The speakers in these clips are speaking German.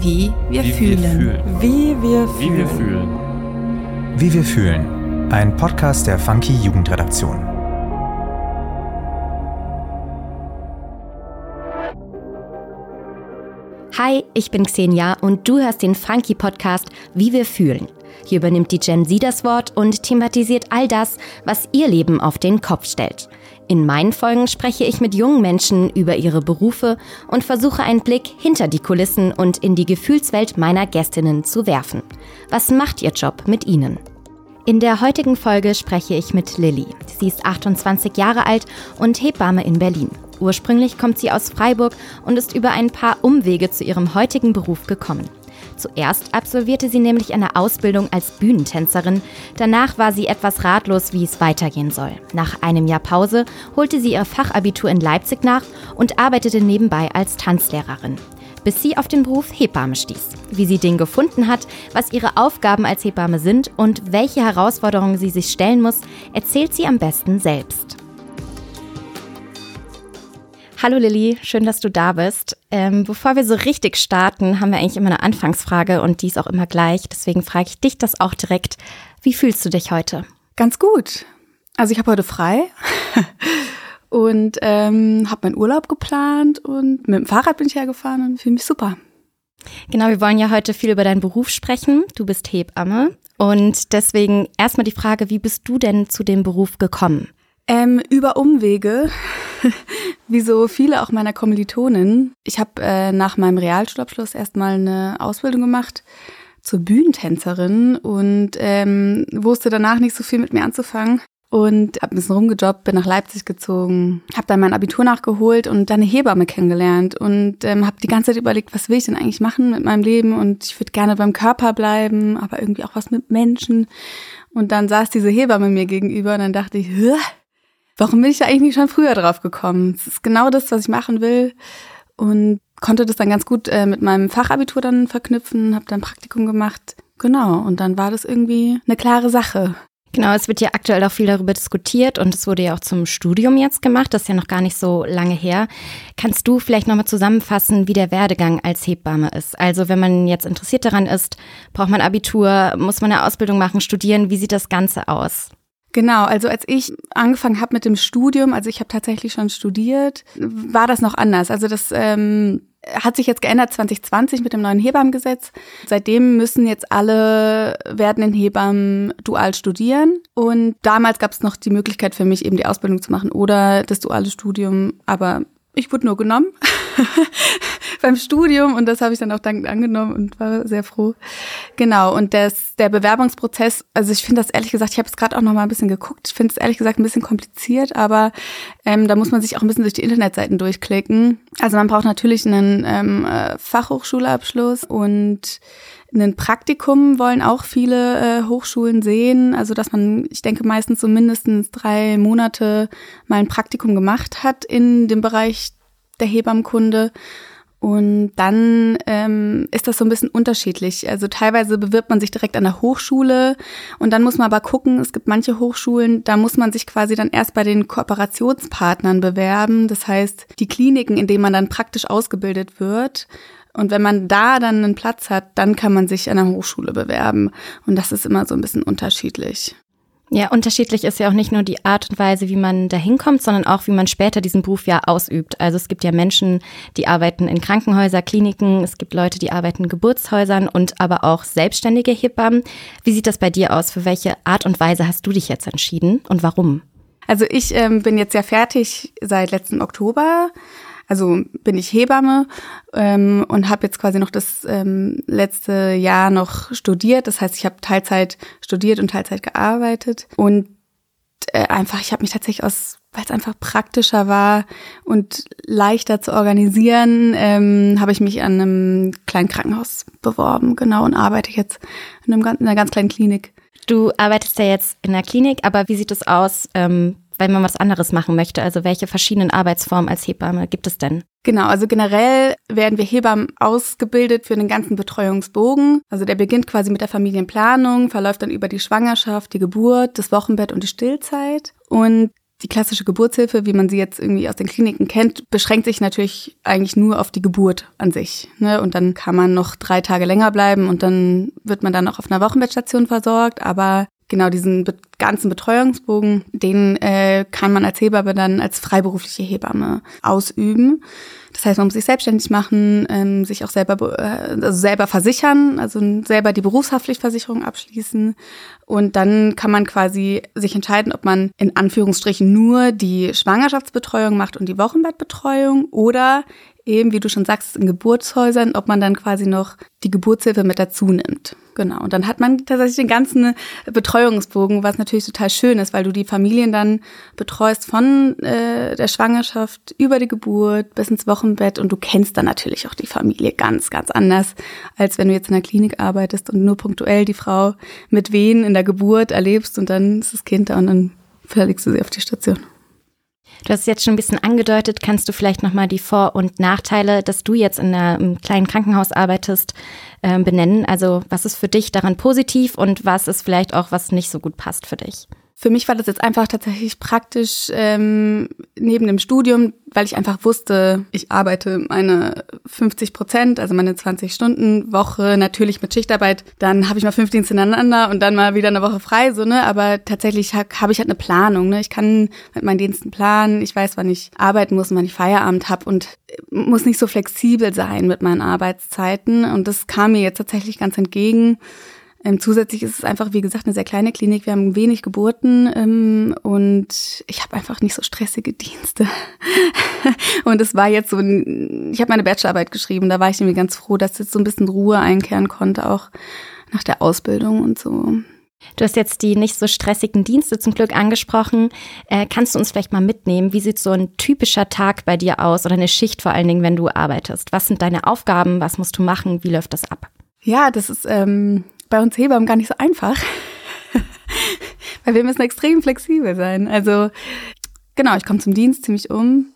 Wie wir Wie fühlen. wir fühlen. Wie wir Wie fühlen. wir fühlen. Wie wir fühlen. Ein Podcast der Funky Jugendredaktion. Hi, ich bin Xenia und du hörst den Funky Podcast Wie wir fühlen. Hier übernimmt die Gen Z das Wort und thematisiert all das, was ihr Leben auf den Kopf stellt. In meinen Folgen spreche ich mit jungen Menschen über ihre Berufe und versuche einen Blick hinter die Kulissen und in die Gefühlswelt meiner Gästinnen zu werfen. Was macht ihr Job mit ihnen? In der heutigen Folge spreche ich mit Lilly. Sie ist 28 Jahre alt und Hebamme in Berlin. Ursprünglich kommt sie aus Freiburg und ist über ein paar Umwege zu ihrem heutigen Beruf gekommen. Zuerst absolvierte sie nämlich eine Ausbildung als Bühnentänzerin. Danach war sie etwas ratlos, wie es weitergehen soll. Nach einem Jahr Pause holte sie ihr Fachabitur in Leipzig nach und arbeitete nebenbei als Tanzlehrerin bis sie auf den Beruf Hebamme stieß. Wie sie den gefunden hat, was ihre Aufgaben als Hebamme sind und welche Herausforderungen sie sich stellen muss, erzählt sie am besten selbst. Hallo Lilly, schön, dass du da bist. Ähm, bevor wir so richtig starten, haben wir eigentlich immer eine Anfangsfrage und die ist auch immer gleich. Deswegen frage ich dich das auch direkt. Wie fühlst du dich heute? Ganz gut. Also ich habe heute frei und ähm, habe meinen Urlaub geplant und mit dem Fahrrad bin ich hergefahren und fühle mich super. Genau, wir wollen ja heute viel über deinen Beruf sprechen. Du bist Hebamme und deswegen erstmal die Frage, wie bist du denn zu dem Beruf gekommen? Ähm, über Umwege, wie so viele auch meiner Kommilitonen. Ich habe äh, nach meinem Realschulabschluss erstmal eine Ausbildung gemacht zur Bühnentänzerin und ähm, wusste danach nicht so viel mit mir anzufangen. Und habe ein bisschen rumgejobbt, bin nach Leipzig gezogen, habe dann mein Abitur nachgeholt und dann eine Hebamme kennengelernt und ähm, habe die ganze Zeit überlegt, was will ich denn eigentlich machen mit meinem Leben und ich würde gerne beim Körper bleiben, aber irgendwie auch was mit Menschen. Und dann saß diese Hebamme mir gegenüber und dann dachte ich, Hä? Warum bin ich da eigentlich nicht schon früher drauf gekommen? Das ist genau das, was ich machen will und konnte das dann ganz gut äh, mit meinem Fachabitur dann verknüpfen, habe dann Praktikum gemacht. Genau, und dann war das irgendwie eine klare Sache. Genau, es wird ja aktuell auch viel darüber diskutiert und es wurde ja auch zum Studium jetzt gemacht, das ist ja noch gar nicht so lange her. Kannst du vielleicht nochmal zusammenfassen, wie der Werdegang als Hebamme ist? Also wenn man jetzt interessiert daran ist, braucht man Abitur, muss man eine Ausbildung machen, studieren, wie sieht das Ganze aus? Genau, also als ich angefangen habe mit dem Studium, also ich habe tatsächlich schon studiert, war das noch anders. Also das ähm, hat sich jetzt geändert 2020 mit dem neuen Hebammengesetz. Seitdem müssen jetzt alle werdenden Hebammen dual studieren. Und damals gab es noch die Möglichkeit für mich, eben die Ausbildung zu machen oder das duale Studium. Aber ich wurde nur genommen beim Studium und das habe ich dann auch dankend angenommen und war sehr froh. Genau, und das, der Bewerbungsprozess, also ich finde das ehrlich gesagt, ich habe es gerade auch noch mal ein bisschen geguckt, ich finde es ehrlich gesagt ein bisschen kompliziert, aber ähm, da muss man sich auch ein bisschen durch die Internetseiten durchklicken. Also man braucht natürlich einen ähm, äh, Fachhochschulabschluss und ein Praktikum wollen auch viele äh, Hochschulen sehen, also dass man, ich denke, meistens so mindestens drei Monate mal ein Praktikum gemacht hat in dem Bereich der Hebammenkunde. Und dann ähm, ist das so ein bisschen unterschiedlich. Also teilweise bewirbt man sich direkt an der Hochschule und dann muss man aber gucken, es gibt manche Hochschulen, da muss man sich quasi dann erst bei den Kooperationspartnern bewerben. Das heißt, die Kliniken, in denen man dann praktisch ausgebildet wird. Und wenn man da dann einen Platz hat, dann kann man sich an der Hochschule bewerben. Und das ist immer so ein bisschen unterschiedlich. Ja, unterschiedlich ist ja auch nicht nur die Art und Weise, wie man da hinkommt, sondern auch, wie man später diesen Beruf ja ausübt. Also es gibt ja Menschen, die arbeiten in Krankenhäuser, Kliniken, es gibt Leute, die arbeiten in Geburtshäusern und aber auch selbstständige Hebammen. Wie sieht das bei dir aus? Für welche Art und Weise hast du dich jetzt entschieden und warum? Also ich ähm, bin jetzt ja fertig seit letzten Oktober. Also bin ich Hebamme ähm, und habe jetzt quasi noch das ähm, letzte Jahr noch studiert. Das heißt, ich habe Teilzeit studiert und Teilzeit gearbeitet. Und äh, einfach, ich habe mich tatsächlich aus, weil es einfach praktischer war und leichter zu organisieren, ähm, habe ich mich an einem kleinen Krankenhaus beworben, genau, und arbeite jetzt in, einem, in einer ganz kleinen Klinik. Du arbeitest ja jetzt in der Klinik, aber wie sieht es aus, ähm, wenn man was anderes machen möchte? Also welche verschiedenen Arbeitsformen als Hebamme gibt es denn? Genau, also generell werden wir Hebammen ausgebildet für den ganzen Betreuungsbogen. Also der beginnt quasi mit der Familienplanung, verläuft dann über die Schwangerschaft, die Geburt, das Wochenbett und die Stillzeit. Und die klassische Geburtshilfe, wie man sie jetzt irgendwie aus den Kliniken kennt, beschränkt sich natürlich eigentlich nur auf die Geburt an sich. Ne? Und dann kann man noch drei Tage länger bleiben und dann wird man dann auch auf einer Wochenbettstation versorgt. Aber genau diesen ganzen Betreuungsbogen, den äh, kann man als Hebamme dann als freiberufliche Hebamme ausüben. Das heißt, man muss sich selbstständig machen, ähm, sich auch selber, äh, also selber versichern, also selber die Berufshaftpflichtversicherung abschließen. Und dann kann man quasi sich entscheiden, ob man in Anführungsstrichen nur die Schwangerschaftsbetreuung macht und die Wochenbettbetreuung oder eben, wie du schon sagst, in Geburtshäusern, ob man dann quasi noch die Geburtshilfe mit dazu nimmt. Genau. Und dann hat man tatsächlich den ganzen Betreuungsbogen, was natürlich total schön ist, weil du die Familien dann betreust von äh, der Schwangerschaft über die Geburt bis ins Wochenbett und du kennst dann natürlich auch die Familie ganz, ganz anders, als wenn du jetzt in der Klinik arbeitest und nur punktuell die Frau mit Wehen in der Geburt erlebst und dann ist das Kind da und dann verlegst du sie auf die Station. Du hast es jetzt schon ein bisschen angedeutet. Kannst du vielleicht nochmal die Vor- und Nachteile, dass du jetzt in einem kleinen Krankenhaus arbeitest, äh, benennen? Also was ist für dich daran positiv und was ist vielleicht auch, was nicht so gut passt für dich? Für mich war das jetzt einfach tatsächlich praktisch ähm, neben dem Studium, weil ich einfach wusste, ich arbeite meine 50 Prozent, also meine 20 Stunden Woche, natürlich mit Schichtarbeit. Dann habe ich mal fünf Dienste ineinander und dann mal wieder eine Woche frei, so ne. Aber tatsächlich habe hab ich halt eine Planung. Ne? Ich kann mit meinen Diensten planen. Ich weiß, wann ich arbeiten muss und wann ich Feierabend habe und muss nicht so flexibel sein mit meinen Arbeitszeiten. Und das kam mir jetzt tatsächlich ganz entgegen. Ähm, zusätzlich ist es einfach, wie gesagt, eine sehr kleine Klinik. Wir haben wenig Geburten ähm, und ich habe einfach nicht so stressige Dienste. und es war jetzt so, ich habe meine Bachelorarbeit geschrieben, da war ich irgendwie ganz froh, dass jetzt so ein bisschen Ruhe einkehren konnte, auch nach der Ausbildung und so. Du hast jetzt die nicht so stressigen Dienste zum Glück angesprochen. Äh, kannst du uns vielleicht mal mitnehmen? Wie sieht so ein typischer Tag bei dir aus oder eine Schicht vor allen Dingen, wenn du arbeitest? Was sind deine Aufgaben? Was musst du machen? Wie läuft das ab? Ja, das ist ähm, bei uns Hebammen gar nicht so einfach. Weil wir müssen extrem flexibel sein. Also genau, ich komme zum Dienst ziemlich um.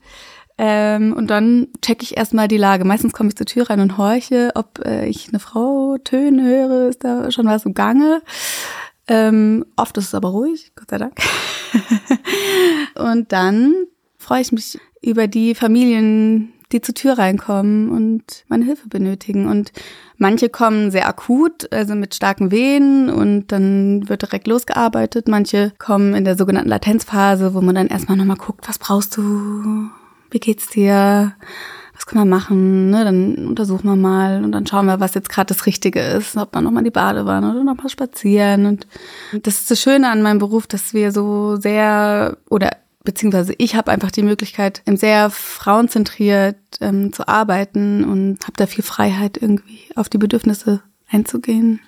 Ähm, und dann checke ich erstmal die Lage. Meistens komme ich zur Tür rein und horche, ob äh, ich eine Frau Töne höre, ist da schon was im Gange. Ähm, oft ist es aber ruhig, Gott sei Dank. und dann freue ich mich über die Familien, die zur Tür reinkommen und meine Hilfe benötigen. Und manche kommen sehr akut, also mit starken Wehen und dann wird direkt losgearbeitet. Manche kommen in der sogenannten Latenzphase, wo man dann erstmal nochmal guckt, was brauchst du? Wie geht's dir? Was kann man machen? Ne? Dann untersuchen wir mal und dann schauen wir, was jetzt gerade das Richtige ist. Ob man nochmal die Badewanne oder nochmal spazieren. Und das ist das Schöne an meinem Beruf, dass wir so sehr oder beziehungsweise ich habe einfach die Möglichkeit, sehr frauenzentriert ähm, zu arbeiten und habe da viel Freiheit, irgendwie auf die Bedürfnisse einzugehen.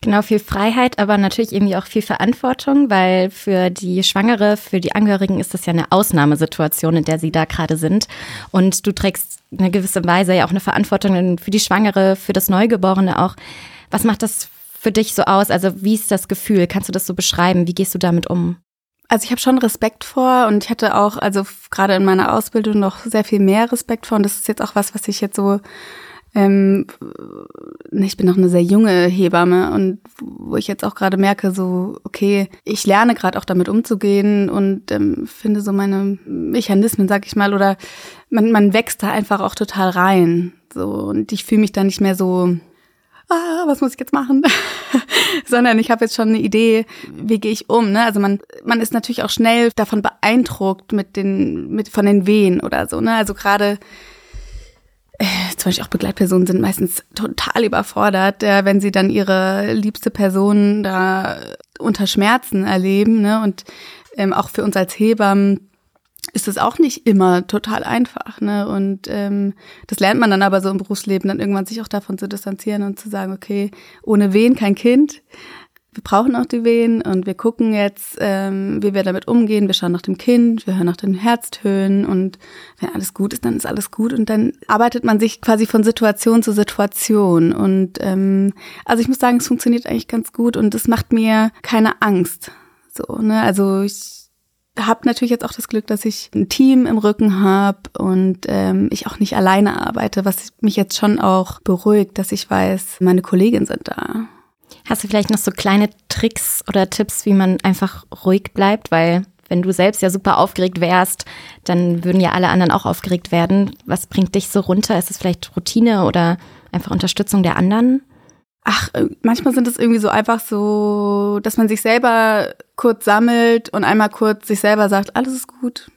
Genau, viel Freiheit, aber natürlich irgendwie auch viel Verantwortung, weil für die Schwangere, für die Angehörigen ist das ja eine Ausnahmesituation, in der sie da gerade sind. Und du trägst in einer gewissen Weise ja auch eine Verantwortung für die Schwangere, für das Neugeborene auch. Was macht das für dich so aus? Also wie ist das Gefühl? Kannst du das so beschreiben? Wie gehst du damit um? Also ich habe schon Respekt vor und ich hatte auch, also gerade in meiner Ausbildung noch sehr viel mehr Respekt vor. Und das ist jetzt auch was, was ich jetzt so, ähm, ich bin noch eine sehr junge Hebamme und wo ich jetzt auch gerade merke, so, okay, ich lerne gerade auch damit umzugehen und ähm, finde so meine Mechanismen, sag ich mal, oder man, man wächst da einfach auch total rein. So, und ich fühle mich da nicht mehr so ah, was muss ich jetzt machen? Sondern ich habe jetzt schon eine Idee, wie gehe ich um. Ne? Also man, man ist natürlich auch schnell davon beeindruckt mit den, mit von den Wehen oder so. Ne? Also gerade äh, zum Beispiel auch Begleitpersonen sind meistens total überfordert, äh, wenn sie dann ihre liebste Person da unter Schmerzen erleben. Ne? Und ähm, auch für uns als Hebammen ist es auch nicht immer total einfach. Ne? Und ähm, das lernt man dann aber so im Berufsleben, dann irgendwann sich auch davon zu distanzieren und zu sagen, okay, ohne Wehen kein Kind. Wir brauchen auch die Wehen und wir gucken jetzt, ähm, wie wir damit umgehen. Wir schauen nach dem Kind, wir hören nach den Herztönen und wenn alles gut ist, dann ist alles gut. Und dann arbeitet man sich quasi von Situation zu Situation. Und ähm, also ich muss sagen, es funktioniert eigentlich ganz gut und es macht mir keine Angst. So, ne? Also ich habe natürlich jetzt auch das Glück, dass ich ein Team im Rücken habe und ähm, ich auch nicht alleine arbeite, was mich jetzt schon auch beruhigt, dass ich weiß, meine Kolleginnen sind da. Hast du vielleicht noch so kleine Tricks oder Tipps, wie man einfach ruhig bleibt? Weil wenn du selbst ja super aufgeregt wärst, dann würden ja alle anderen auch aufgeregt werden. Was bringt dich so runter? Ist es vielleicht Routine oder einfach Unterstützung der anderen? Ach, äh, manchmal sind es irgendwie so einfach so, dass man sich selber kurz sammelt und einmal kurz sich selber sagt, alles ist gut,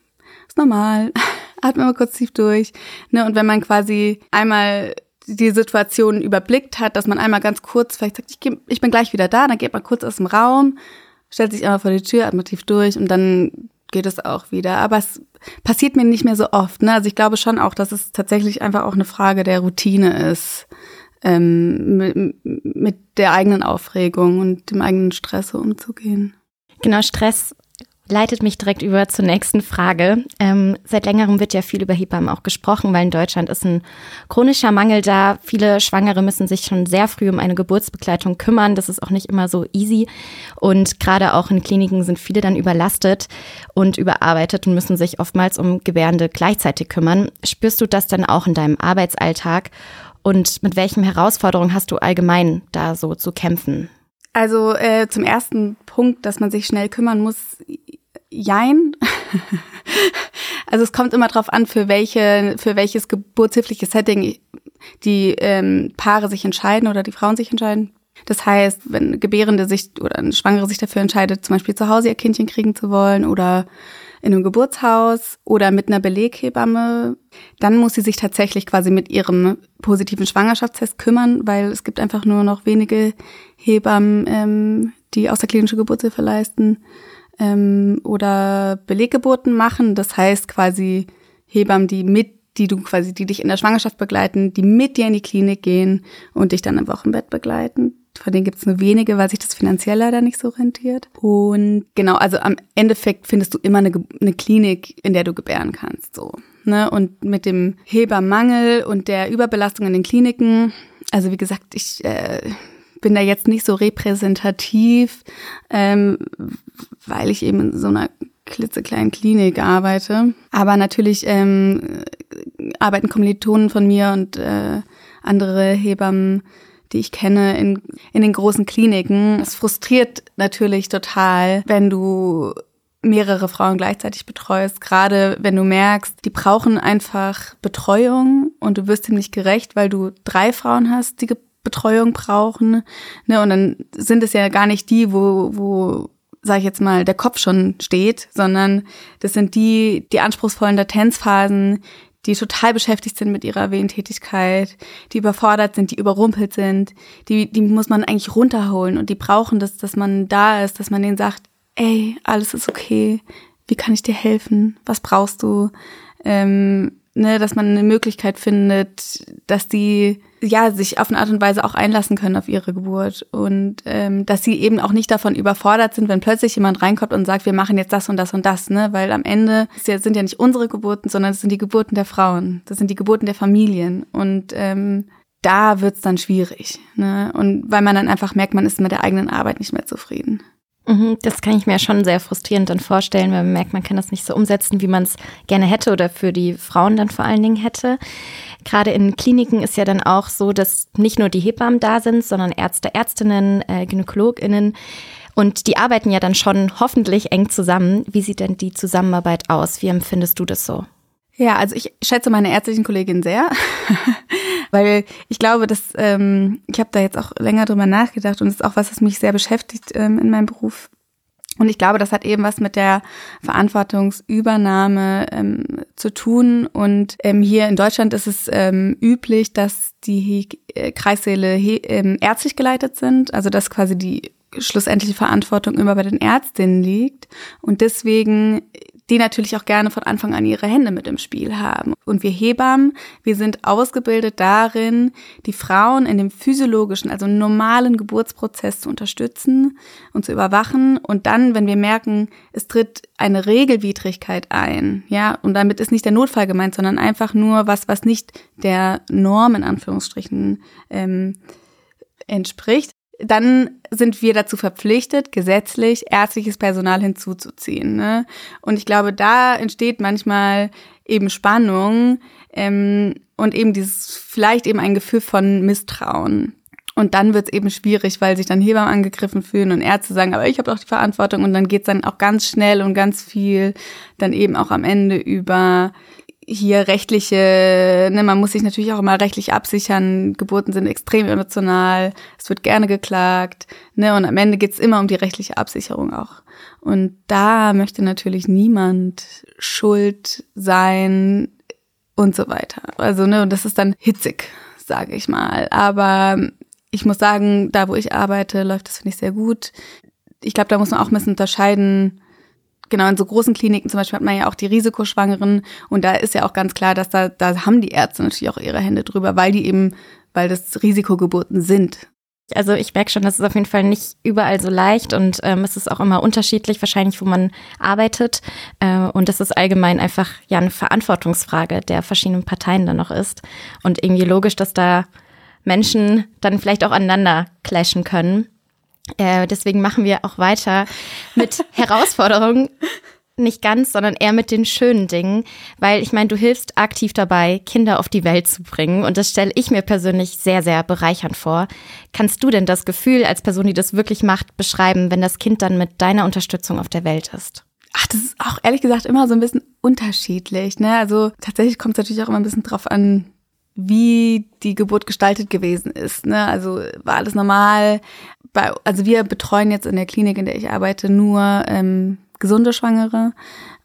ist normal, atme mal kurz tief durch. Ne? Und wenn man quasi einmal die Situation überblickt hat, dass man einmal ganz kurz vielleicht sagt, ich, geh, ich bin gleich wieder da, dann geht man kurz aus dem Raum, stellt sich einmal vor die Tür, atmet tief durch und dann geht es auch wieder. Aber es passiert mir nicht mehr so oft. Ne? Also ich glaube schon auch, dass es tatsächlich einfach auch eine Frage der Routine ist ähm, mit, mit der eigenen Aufregung und dem eigenen Stress umzugehen. Genau, Stress leitet mich direkt über zur nächsten Frage. Ähm, seit längerem wird ja viel über Hebammen auch gesprochen, weil in Deutschland ist ein chronischer Mangel da. Viele Schwangere müssen sich schon sehr früh um eine Geburtsbegleitung kümmern. Das ist auch nicht immer so easy. Und gerade auch in Kliniken sind viele dann überlastet und überarbeitet und müssen sich oftmals um Gebärende gleichzeitig kümmern. Spürst du das dann auch in deinem Arbeitsalltag? Und mit welchen Herausforderungen hast du allgemein da so zu kämpfen? Also äh, zum ersten Punkt, dass man sich schnell kümmern muss, jein. also es kommt immer darauf an, für welche, für welches geburtshilfliches Setting die ähm, Paare sich entscheiden oder die Frauen sich entscheiden. Das heißt, wenn Gebärende sich oder eine Schwangere sich dafür entscheidet, zum Beispiel zu Hause ihr Kindchen kriegen zu wollen oder in einem Geburtshaus oder mit einer Beleghebamme, dann muss sie sich tatsächlich quasi mit ihrem positiven Schwangerschaftstest kümmern, weil es gibt einfach nur noch wenige Hebammen, ähm, die außerklinische Geburtshilfe leisten ähm, oder Beleggeburten machen. Das heißt quasi Hebammen, die mit die du quasi, die dich in der Schwangerschaft begleiten, die mit dir in die Klinik gehen und dich dann im Wochenbett begleiten. Von denen gibt es nur wenige, weil sich das finanziell leider nicht so rentiert. Und genau, also am Endeffekt findest du immer eine, eine Klinik, in der du gebären kannst. So. Ne? Und mit dem Hebermangel und der Überbelastung in den Kliniken, also wie gesagt, ich äh, bin da jetzt nicht so repräsentativ, ähm, weil ich eben in so einer klitzekleinen Klinik arbeite. Aber natürlich ähm, arbeiten Kommilitonen von mir und äh, andere Hebammen die ich kenne, in, in den großen Kliniken. Es frustriert natürlich total, wenn du mehrere Frauen gleichzeitig betreust, gerade wenn du merkst, die brauchen einfach Betreuung und du wirst ihm nicht gerecht, weil du drei Frauen hast, die Betreuung brauchen. Ne? Und dann sind es ja gar nicht die, wo, wo sage ich jetzt mal, der Kopf schon steht, sondern das sind die, die anspruchsvollen Latenzphasen, die total beschäftigt sind mit ihrer Wehentätigkeit, die überfordert sind, die überrumpelt sind, die, die muss man eigentlich runterholen und die brauchen das, dass man da ist, dass man denen sagt, ey, alles ist okay, wie kann ich dir helfen, was brauchst du, ähm, ne, dass man eine Möglichkeit findet, dass die ja sich auf eine Art und Weise auch einlassen können auf ihre Geburt. Und ähm, dass sie eben auch nicht davon überfordert sind, wenn plötzlich jemand reinkommt und sagt, wir machen jetzt das und das und das, ne, weil am Ende sind ja nicht unsere Geburten, sondern es sind die Geburten der Frauen, das sind die Geburten der Familien. Und ähm, da wird's dann schwierig, ne, und weil man dann einfach merkt, man ist mit der eigenen Arbeit nicht mehr zufrieden. Mhm, das kann ich mir schon sehr frustrierend dann vorstellen, weil man merkt, man kann das nicht so umsetzen, wie man es gerne hätte oder für die Frauen dann vor allen Dingen hätte. Gerade in Kliniken ist ja dann auch so, dass nicht nur die Hebammen da sind, sondern Ärzte, Ärztinnen, äh, GynäkologInnen. Und die arbeiten ja dann schon hoffentlich eng zusammen. Wie sieht denn die Zusammenarbeit aus? Wie empfindest du das so? Ja, also ich schätze meine ärztlichen Kollegin sehr, weil ich glaube, dass ähm, ich habe da jetzt auch länger drüber nachgedacht und es ist auch was, was mich sehr beschäftigt ähm, in meinem Beruf. Und ich glaube, das hat eben was mit der Verantwortungsübernahme ähm, zu tun. Und ähm, hier in Deutschland ist es ähm, üblich, dass die äh, Kreissäle ähm, ärztlich geleitet sind, also dass quasi die schlussendliche Verantwortung immer bei den Ärztinnen liegt. Und deswegen die natürlich auch gerne von Anfang an ihre Hände mit im Spiel haben. Und wir Hebammen, wir sind ausgebildet darin, die Frauen in dem physiologischen, also normalen Geburtsprozess zu unterstützen und zu überwachen. Und dann, wenn wir merken, es tritt eine Regelwidrigkeit ein, ja, und damit ist nicht der Notfall gemeint, sondern einfach nur was, was nicht der Norm in Anführungsstrichen ähm, entspricht, dann sind wir dazu verpflichtet, gesetzlich ärztliches Personal hinzuzuziehen. Ne? Und ich glaube, da entsteht manchmal eben Spannung ähm, und eben dieses vielleicht eben ein Gefühl von Misstrauen. Und dann wird es eben schwierig, weil sich dann Hebammen angegriffen fühlen und Ärzte sagen, aber ich habe doch die Verantwortung. Und dann geht es dann auch ganz schnell und ganz viel dann eben auch am Ende über hier rechtliche, ne, man muss sich natürlich auch immer rechtlich absichern. Geburten sind extrem emotional, es wird gerne geklagt, ne, und am Ende geht's immer um die rechtliche Absicherung auch. Und da möchte natürlich niemand schuld sein und so weiter. Also, ne, und das ist dann hitzig, sage ich mal. Aber ich muss sagen, da wo ich arbeite, läuft das, finde ich, sehr gut. Ich glaube, da muss man auch ein bisschen unterscheiden, genau, in so großen Kliniken zum Beispiel hat man ja auch die Risikoschwangeren und da ist ja auch ganz klar, dass da, da haben die Ärzte natürlich auch ihre Hände drüber, weil die eben, weil das Risikogeburten sind. Also ich merke schon, das ist auf jeden Fall nicht überall so leicht und ähm, es ist auch immer unterschiedlich, wahrscheinlich, wo man arbeitet. Äh, und das ist allgemein einfach ja eine Verantwortungsfrage der verschiedenen Parteien dann noch ist. Und irgendwie logisch, dass da Menschen dann vielleicht auch aneinander clashen können. Äh, deswegen machen wir auch weiter mit Herausforderungen. Nicht ganz, sondern eher mit den schönen Dingen, weil ich meine, du hilfst aktiv dabei, Kinder auf die Welt zu bringen und das stelle ich mir persönlich sehr, sehr bereichernd vor. Kannst du denn das Gefühl als Person, die das wirklich macht, beschreiben, wenn das Kind dann mit deiner Unterstützung auf der Welt ist? Ach, das ist auch ehrlich gesagt immer so ein bisschen unterschiedlich. Ne? Also tatsächlich kommt es natürlich auch immer ein bisschen drauf an, wie die Geburt gestaltet gewesen ist. Ne? Also war alles normal. Bei, also wir betreuen jetzt in der Klinik, in der ich arbeite, nur ähm, gesunde Schwangere.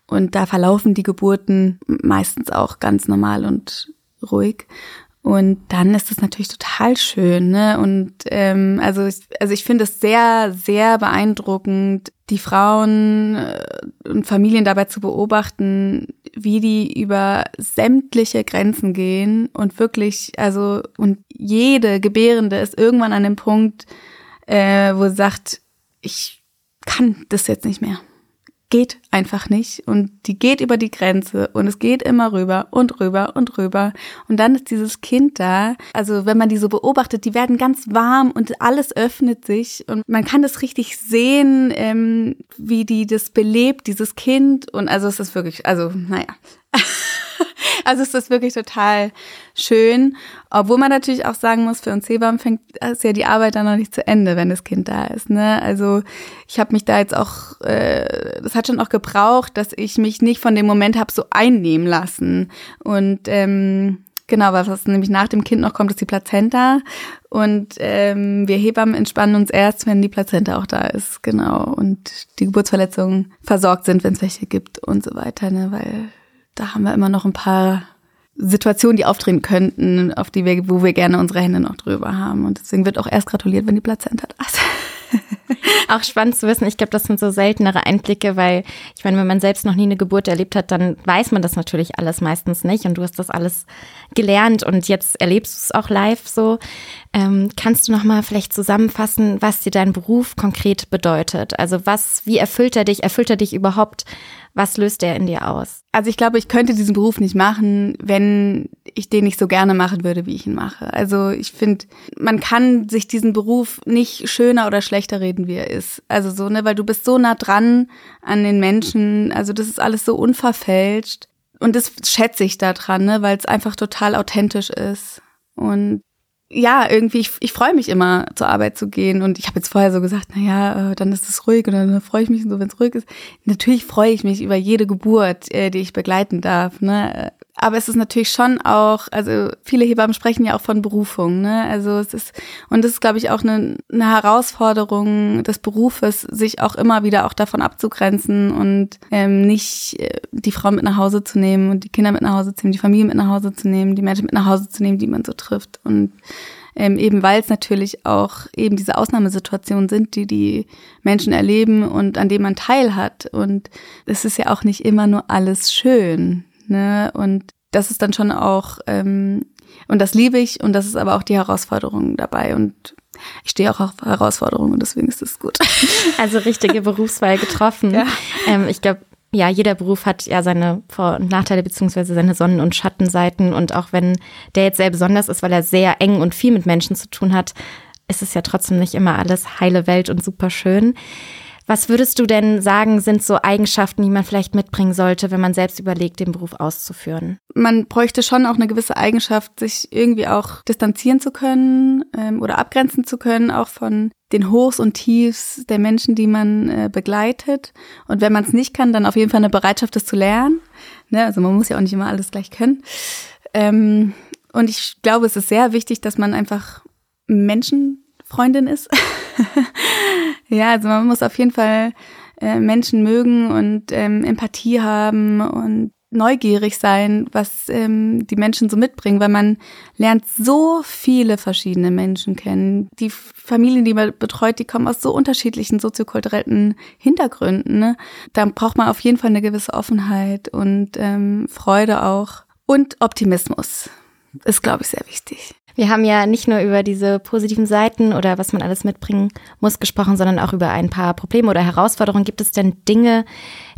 Und da verlaufen die Geburten meistens auch ganz normal und ruhig. Und dann ist es natürlich total schön, ne? Und ähm, also ich, also ich finde es sehr, sehr beeindruckend, die Frauen äh, und Familien dabei zu beobachten, wie die über sämtliche Grenzen gehen und wirklich, also und jede Gebärende ist irgendwann an dem Punkt, äh, wo sie sagt, ich kann das jetzt nicht mehr geht einfach nicht. Und die geht über die Grenze und es geht immer rüber und rüber und rüber. Und dann ist dieses Kind da, also wenn man die so beobachtet, die werden ganz warm und alles öffnet sich. Und man kann das richtig sehen, ähm, wie die das belebt, dieses Kind. Und also es ist wirklich, also naja. Also es ist wirklich total schön. Obwohl man natürlich auch sagen muss, für uns Hebammen fängt ist ja die Arbeit dann noch nicht zu Ende, wenn das Kind da ist. Ne? Also ich habe mich da jetzt auch, äh, das hat schon auch gebraucht, dass ich mich nicht von dem Moment habe so einnehmen lassen. Und ähm, Genau, was nämlich nach dem Kind noch kommt, ist die Plazenta. Und ähm, wir Hebammen entspannen uns erst, wenn die Plazenta auch da ist. Genau. Und die Geburtsverletzungen versorgt sind, wenn es welche gibt und so weiter. Ne? Weil da haben wir immer noch ein paar Situationen, die auftreten könnten, auf die wir, wo wir gerne unsere Hände noch drüber haben. Und deswegen wird auch erst gratuliert, wenn die Plazenta da ist. auch spannend zu wissen. Ich glaube, das sind so seltenere Einblicke, weil ich meine, wenn man selbst noch nie eine Geburt erlebt hat, dann weiß man das natürlich alles meistens nicht. Und du hast das alles gelernt und jetzt erlebst du es auch live so. Ähm, kannst du noch mal vielleicht zusammenfassen, was dir dein Beruf konkret bedeutet? Also was, wie erfüllt er dich? Erfüllt er dich überhaupt? Was löst er in dir aus? Also ich glaube, ich könnte diesen Beruf nicht machen, wenn ich den nicht so gerne machen würde, wie ich ihn mache. Also ich finde, man kann sich diesen Beruf nicht schöner oder schlechter reden, wie er ist. Also so, ne, weil du bist so nah dran an den Menschen. Also das ist alles so unverfälscht. Und das schätze ich da dran, ne, weil es einfach total authentisch ist. Und ja, irgendwie, ich, ich freue mich immer, zur Arbeit zu gehen. Und ich habe jetzt vorher so gesagt, na ja, äh, dann ist es ruhig und dann freue ich mich so, wenn es ruhig ist. Natürlich freue ich mich über jede Geburt, äh, die ich begleiten darf. Ne? Aber es ist natürlich schon auch, also viele Hebammen sprechen ja auch von Berufung, ne? Also es ist, und das ist, glaube ich, auch eine, eine Herausforderung des Berufes, sich auch immer wieder auch davon abzugrenzen und ähm, nicht äh, die Frau mit nach Hause zu nehmen und die Kinder mit nach Hause zu nehmen, die Familie mit nach Hause zu nehmen, die Menschen mit nach Hause zu nehmen, die man so trifft. Und ähm, eben weil es natürlich auch eben diese Ausnahmesituationen sind, die die Menschen erleben und an denen man teilhat. Und es ist ja auch nicht immer nur alles schön. Ne? Und das ist dann schon auch, ähm, und das liebe ich und das ist aber auch die Herausforderung dabei. Und ich stehe auch auf Herausforderungen und deswegen ist es gut. Also richtige Berufswahl getroffen. Ja. Ähm, ich glaube, ja, jeder Beruf hat ja seine Vor- und Nachteile beziehungsweise seine Sonnen- und Schattenseiten. Und auch wenn der jetzt sehr besonders ist, weil er sehr eng und viel mit Menschen zu tun hat, ist es ja trotzdem nicht immer alles heile Welt und super schön. Was würdest du denn sagen, sind so Eigenschaften, die man vielleicht mitbringen sollte, wenn man selbst überlegt, den Beruf auszuführen? Man bräuchte schon auch eine gewisse Eigenschaft, sich irgendwie auch distanzieren zu können ähm, oder abgrenzen zu können, auch von den Hochs und Tiefs der Menschen, die man äh, begleitet. Und wenn man es nicht kann, dann auf jeden Fall eine Bereitschaft, das zu lernen. Ne? Also man muss ja auch nicht immer alles gleich können. Ähm, und ich glaube, es ist sehr wichtig, dass man einfach Menschenfreundin ist. ja, also man muss auf jeden Fall äh, Menschen mögen und ähm, Empathie haben und neugierig sein, was ähm, die Menschen so mitbringen, weil man lernt so viele verschiedene Menschen kennen. Die Familien, die man betreut, die kommen aus so unterschiedlichen soziokulturellen Hintergründen. Ne? Da braucht man auf jeden Fall eine gewisse Offenheit und ähm, Freude auch und Optimismus ist, glaube ich, sehr wichtig. Wir haben ja nicht nur über diese positiven Seiten oder was man alles mitbringen muss gesprochen, sondern auch über ein paar Probleme oder Herausforderungen. Gibt es denn Dinge,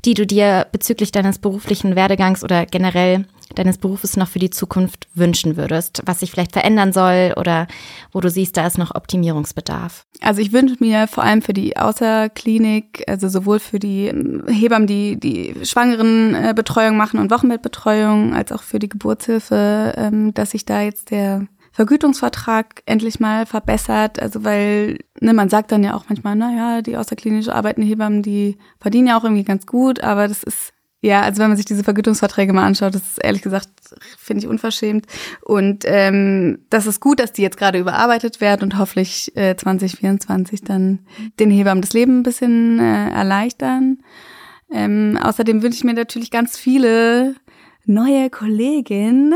die du dir bezüglich deines beruflichen Werdegangs oder generell deines Berufes noch für die Zukunft wünschen würdest, was sich vielleicht verändern soll oder wo du siehst, da ist noch Optimierungsbedarf? Also ich wünsche mir vor allem für die Außerklinik, also sowohl für die ähm, Hebammen, die die Schwangerenbetreuung machen und Wochenbettbetreuung, als auch für die Geburtshilfe, ähm, dass sich da jetzt der Vergütungsvertrag endlich mal verbessert. Also weil, ne, man sagt dann ja auch manchmal, naja, die außerklinisch arbeitenden Hebammen, die verdienen ja auch irgendwie ganz gut, aber das ist, ja, also wenn man sich diese Vergütungsverträge mal anschaut, das ist ehrlich gesagt, finde ich unverschämt. Und ähm, das ist gut, dass die jetzt gerade überarbeitet werden und hoffentlich äh, 2024 dann den Hebammen das Leben ein bisschen äh, erleichtern. Ähm, außerdem wünsche ich mir natürlich ganz viele neue Kolleginnen.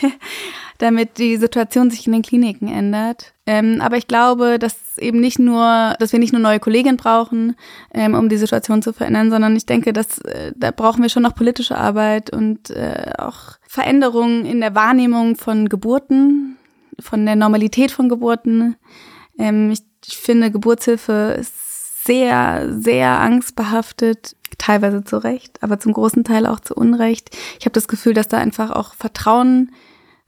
damit die Situation sich in den Kliniken ändert. Ähm, aber ich glaube, dass eben nicht nur, dass wir nicht nur neue Kolleginnen brauchen, ähm, um die Situation zu verändern, sondern ich denke, dass äh, da brauchen wir schon noch politische Arbeit und äh, auch Veränderungen in der Wahrnehmung von Geburten, von der Normalität von Geburten. Ähm, ich, ich finde, Geburtshilfe ist sehr, sehr angstbehaftet, teilweise zu Recht, aber zum großen Teil auch zu Unrecht. Ich habe das Gefühl, dass da einfach auch Vertrauen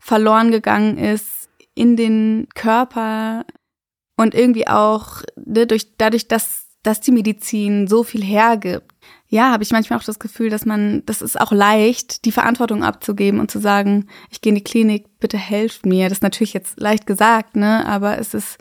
verloren gegangen ist in den Körper und irgendwie auch ne, durch, dadurch, dass, dass die Medizin so viel hergibt. Ja, habe ich manchmal auch das Gefühl, dass man, das ist auch leicht, die Verantwortung abzugeben und zu sagen, ich gehe in die Klinik, bitte helft mir. Das ist natürlich jetzt leicht gesagt, ne, aber es ist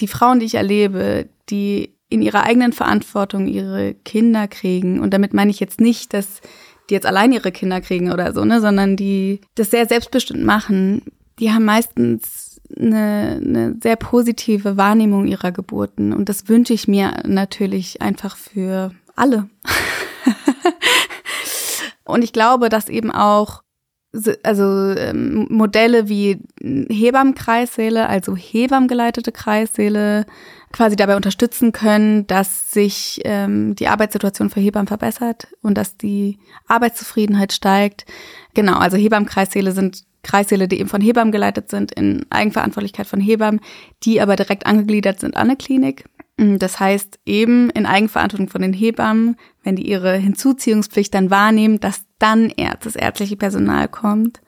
die Frauen, die ich erlebe, die in ihrer eigenen Verantwortung ihre Kinder kriegen. Und damit meine ich jetzt nicht, dass die jetzt allein ihre Kinder kriegen oder so, ne, sondern die das sehr selbstbestimmt machen, die haben meistens eine, eine sehr positive Wahrnehmung ihrer Geburten. Und das wünsche ich mir natürlich einfach für alle. und ich glaube, dass eben auch also ähm, Modelle wie Hebammenkreissäle, also Hebammengeleitete Kreissäle, quasi dabei unterstützen können, dass sich ähm, die Arbeitssituation für Hebammen verbessert und dass die Arbeitszufriedenheit steigt. Genau, also Hebammenkreissäle sind Kreissäle, die eben von Hebammen geleitet sind, in Eigenverantwortlichkeit von Hebammen, die aber direkt angegliedert sind an eine Klinik. Das heißt eben in Eigenverantwortung von den Hebammen, wenn die ihre Hinzuziehungspflicht dann wahrnehmen, dass dann erst das ärztliche Personal kommt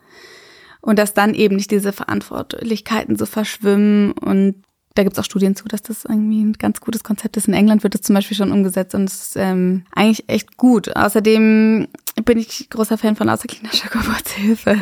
und dass dann eben nicht diese Verantwortlichkeiten so verschwimmen und da gibt es auch Studien zu, dass das irgendwie ein ganz gutes Konzept ist. In England wird das zum Beispiel schon umgesetzt und ist ähm, eigentlich echt gut. Außerdem bin ich großer Fan von außerklinischer Geburtshilfe.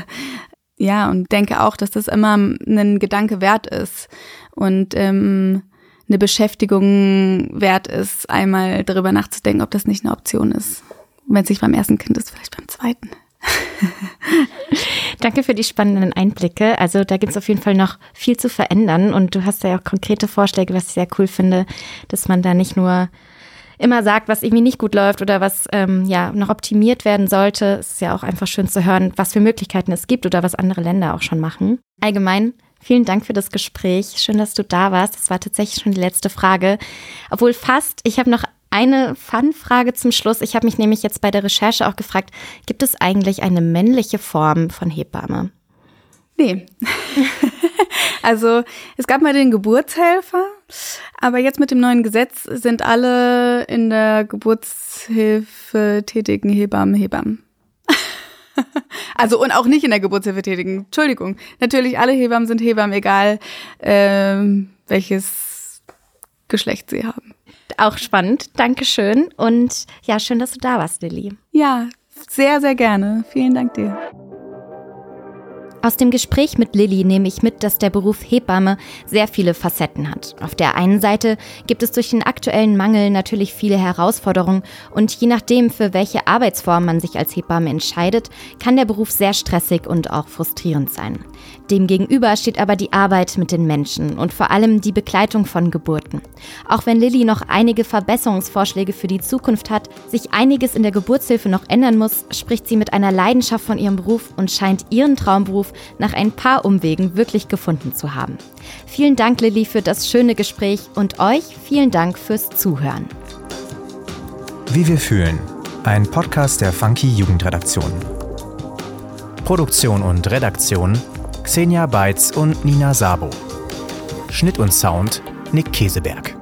Ja, und denke auch, dass das immer ein Gedanke wert ist und ähm, eine Beschäftigung wert ist, einmal darüber nachzudenken, ob das nicht eine Option ist. Wenn es nicht beim ersten Kind ist, vielleicht beim zweiten. Danke für die spannenden Einblicke. Also da gibt es auf jeden Fall noch viel zu verändern und du hast ja auch konkrete Vorschläge, was ich sehr cool finde, dass man da nicht nur immer sagt, was irgendwie nicht gut läuft oder was ähm, ja noch optimiert werden sollte. Es ist ja auch einfach schön zu hören, was für Möglichkeiten es gibt oder was andere Länder auch schon machen. Allgemein Vielen Dank für das Gespräch. Schön, dass du da warst. Das war tatsächlich schon die letzte Frage. Obwohl fast, ich habe noch eine Fun-Frage zum Schluss. Ich habe mich nämlich jetzt bei der Recherche auch gefragt, gibt es eigentlich eine männliche Form von Hebamme? Nee. also es gab mal den Geburtshelfer, aber jetzt mit dem neuen Gesetz sind alle in der Geburtshilfe tätigen Hebammen Hebammen. also und auch nicht in der Geburtshilfe tätigen. Entschuldigung. Natürlich, alle Hebammen sind Hebammen, egal ähm, welches Geschlecht sie haben. Auch spannend. Dankeschön. Und ja, schön, dass du da warst, Lilly. Ja, sehr, sehr gerne. Vielen Dank dir. Aus dem Gespräch mit Lilly nehme ich mit, dass der Beruf Hebamme sehr viele Facetten hat. Auf der einen Seite gibt es durch den aktuellen Mangel natürlich viele Herausforderungen und je nachdem, für welche Arbeitsform man sich als Hebamme entscheidet, kann der Beruf sehr stressig und auch frustrierend sein. Demgegenüber steht aber die Arbeit mit den Menschen und vor allem die Begleitung von Geburten. Auch wenn Lilly noch einige Verbesserungsvorschläge für die Zukunft hat, sich einiges in der Geburtshilfe noch ändern muss, spricht sie mit einer Leidenschaft von ihrem Beruf und scheint ihren Traumberuf nach ein paar Umwegen wirklich gefunden zu haben. Vielen Dank, Lilly, für das schöne Gespräch und euch vielen Dank fürs Zuhören. Wie wir fühlen. Ein Podcast der Funky Jugendredaktion. Produktion und Redaktion Xenia Beitz und Nina Sabo. Schnitt und Sound Nick Käseberg.